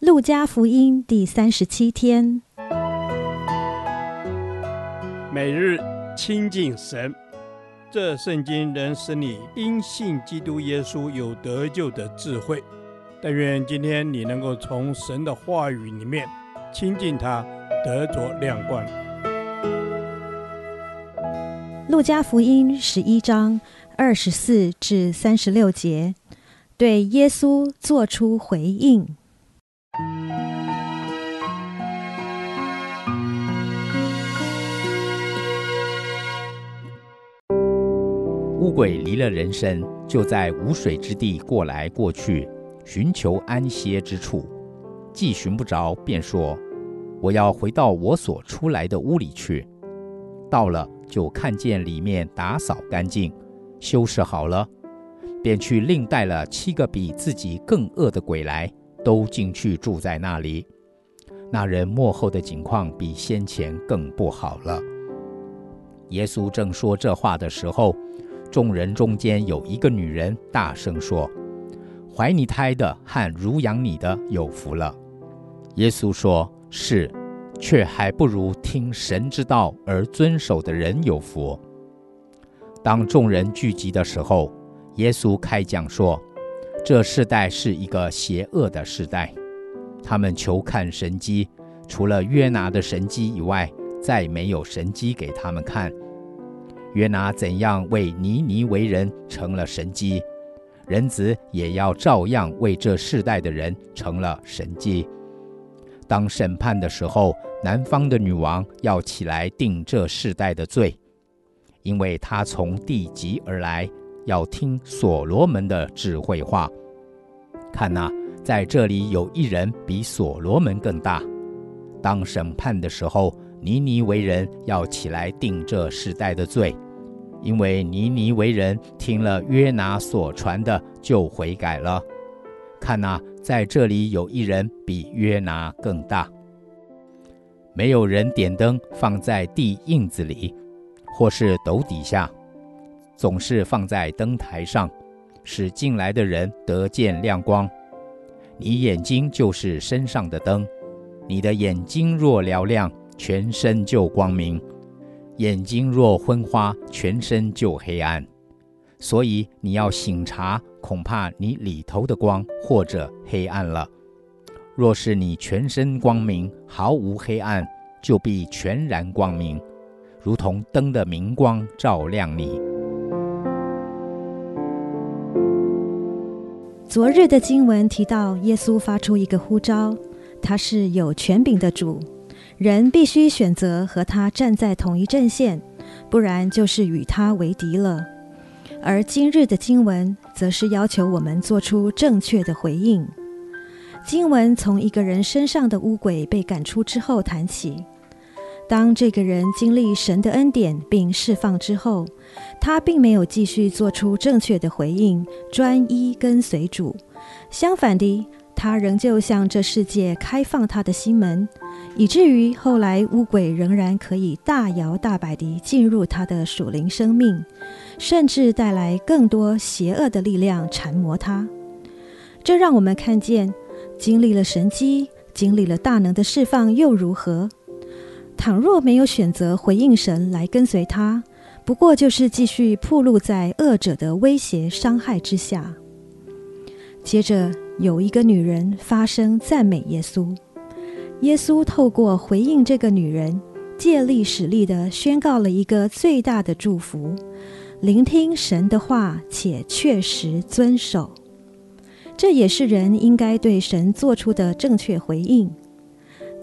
路加福音第三十七天，每日亲近神，这圣经能使你因信基督耶稣有得救的智慧。但愿今天你能够从神的话语里面亲近他，得着亮光。路加福音十一章二十四至三十六节，对耶稣做出回应。乌鬼离了人身，就在无水之地过来过去，寻求安歇之处。既寻不着，便说：“我要回到我所出来的屋里去。”到了，就看见里面打扫干净，修饰好了，便去另带了七个比自己更恶的鬼来，都进去住在那里。那人末后的景况比先前更不好了。耶稣正说这话的时候，众人中间有一个女人大声说：“怀你胎的和乳养你的有福了。”耶稣说：“是，却还不如听神之道而遵守的人有福。”当众人聚集的时候，耶稣开讲说：“这世代是一个邪恶的世代，他们求看神机，除了约拿的神机以外，再没有神机给他们看。”约拿怎样为尼尼为人成了神机，人子也要照样为这世代的人成了神机。当审判的时候，南方的女王要起来定这世代的罪，因为她从地极而来，要听所罗门的智慧话。看哪，在这里有一人比所罗门更大。当审判的时候，尼尼微人要起来定这世代的罪，因为尼尼微人听了约拿所传的，就悔改了。看哪，在这里有一人比约拿更大。没有人点灯放在地印子里，或是斗底下，总是放在灯台上，使进来的人得见亮光。你眼睛就是身上的灯，你的眼睛若嘹亮，全身就光明；眼睛若昏花，全身就黑暗。所以你要醒察，恐怕你里头的光或者黑暗了。若是你全身光明，毫无黑暗，就必全然光明，如同灯的明光照亮你。昨日的经文提到，耶稣发出一个呼召，他是有权柄的主。人必须选择和他站在同一阵线，不然就是与他为敌了。而今日的经文则是要求我们做出正确的回应。经文从一个人身上的污鬼被赶出之后谈起。当这个人经历神的恩典并释放之后，他并没有继续做出正确的回应，专一跟随主。相反的，他仍旧向这世界开放他的心门。以至于后来，污鬼仍然可以大摇大摆地进入他的属灵生命，甚至带来更多邪恶的力量缠磨他。这让我们看见，经历了神迹，经历了大能的释放又如何？倘若没有选择回应神来跟随他，不过就是继续暴露在恶者的威胁伤害之下。接着，有一个女人发声赞美耶稣。耶稣透过回应这个女人，借力使力地宣告了一个最大的祝福：聆听神的话，且确实遵守。这也是人应该对神做出的正确回应。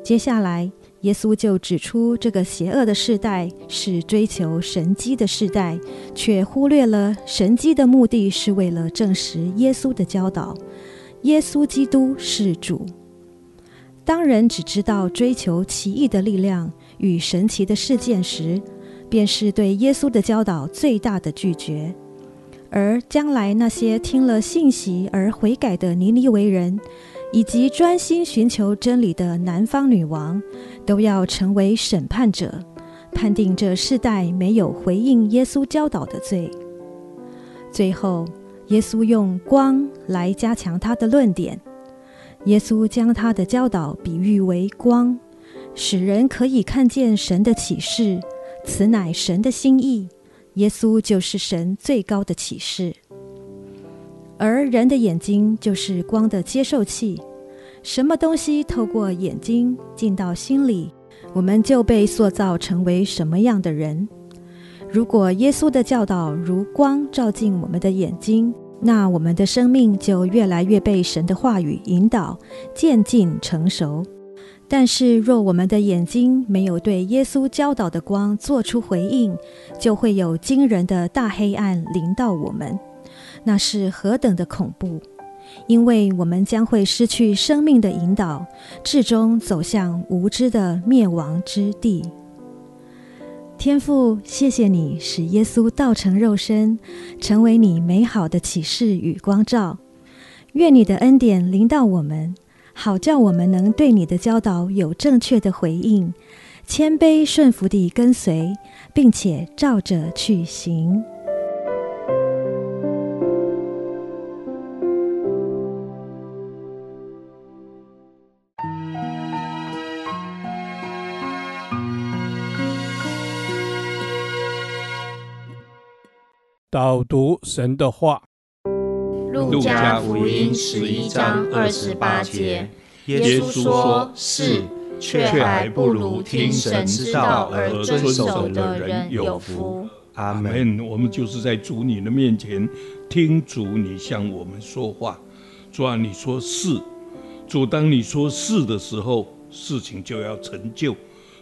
接下来，耶稣就指出，这个邪恶的世代是追求神迹的世代，却忽略了神迹的目的是为了证实耶稣的教导：耶稣基督是主。当人只知道追求奇异的力量与神奇的事件时，便是对耶稣的教导最大的拒绝。而将来那些听了信息而悔改的尼尼维人，以及专心寻求真理的南方女王，都要成为审判者，判定这世代没有回应耶稣教导的罪。最后，耶稣用光来加强他的论点。耶稣将他的教导比喻为光，使人可以看见神的启示，此乃神的心意。耶稣就是神最高的启示，而人的眼睛就是光的接受器。什么东西透过眼睛进到心里，我们就被塑造成为什么样的人。如果耶稣的教导如光照进我们的眼睛，那我们的生命就越来越被神的话语引导，渐进成熟。但是，若我们的眼睛没有对耶稣教导的光做出回应，就会有惊人的大黑暗临到我们。那是何等的恐怖！因为我们将会失去生命的引导，至终走向无知的灭亡之地。天父，谢谢你使耶稣道成肉身，成为你美好的启示与光照。愿你的恩典临到我们，好叫我们能对你的教导有正确的回应，谦卑顺服地跟随，并且照着去行。导读神的话，《路加福音》十一章二十八节，耶稣说：“是，却还不如听神之道而遵守的人有福。”阿门。我们就是在主你的面前听主你向我们说话。主啊，你说是，主当你说是的时候，事情就要成就；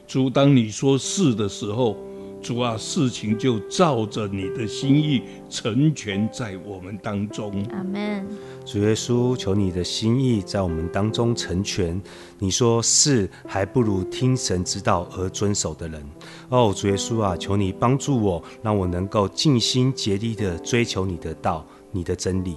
主当你说是的时候。主啊，事情就照着你的心意成全在我们当中。阿门。主耶稣，求你的心意在我们当中成全。你说是，还不如听神之道而遵守的人。哦，主耶稣啊，求你帮助我，让我能够尽心竭力的追求你的道，你的真理。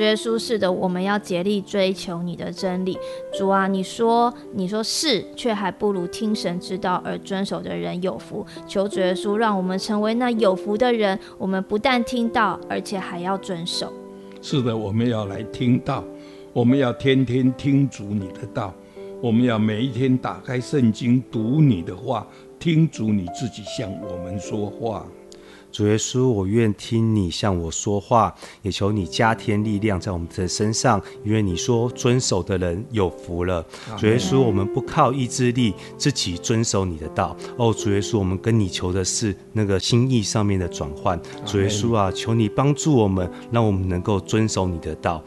主耶稣，是的，我们要竭力追求你的真理。主啊，你说，你说是，却还不如听神之道而遵守的人有福。求主耶稣，让我们成为那有福的人。我们不但听到，而且还要遵守。是的，我们要来听到，我们要天天听主你的道，我们要每一天打开圣经读你的话，听主你自己向我们说话。主耶稣，我愿听你向我说话，也求你加添力量在我们的身上，因为你说遵守的人有福了。主耶稣，我们不靠意志力自己遵守你的道。哦，主耶稣，我们跟你求的是那个心意上面的转换。主耶稣啊，求你帮助我们，让我们能够遵守你的道。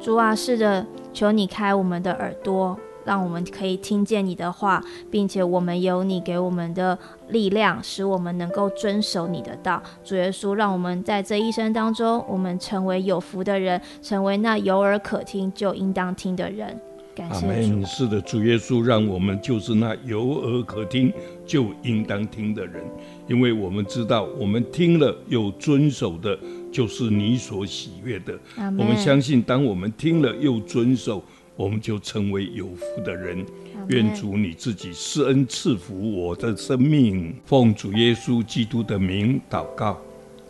主啊，是的，求你开我们的耳朵。让我们可以听见你的话，并且我们有你给我们的力量，使我们能够遵守你的道。主耶稣，让我们在这一生当中，我们成为有福的人，成为那有耳可听就应当听的人。感谢主。阿门。是的，主耶稣，让我们就是那有耳可听就应当听的人，因为我们知道，我们听了又遵守的，就是你所喜悦的。我们相信，当我们听了又遵守。我们就成为有福的人。愿主你自己施恩赐福我的生命，奉主耶稣基督的名祷告，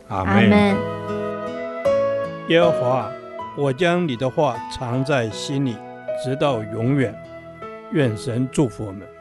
阿门。耶和华，我将你的话藏在心里，直到永远。愿神祝福我们。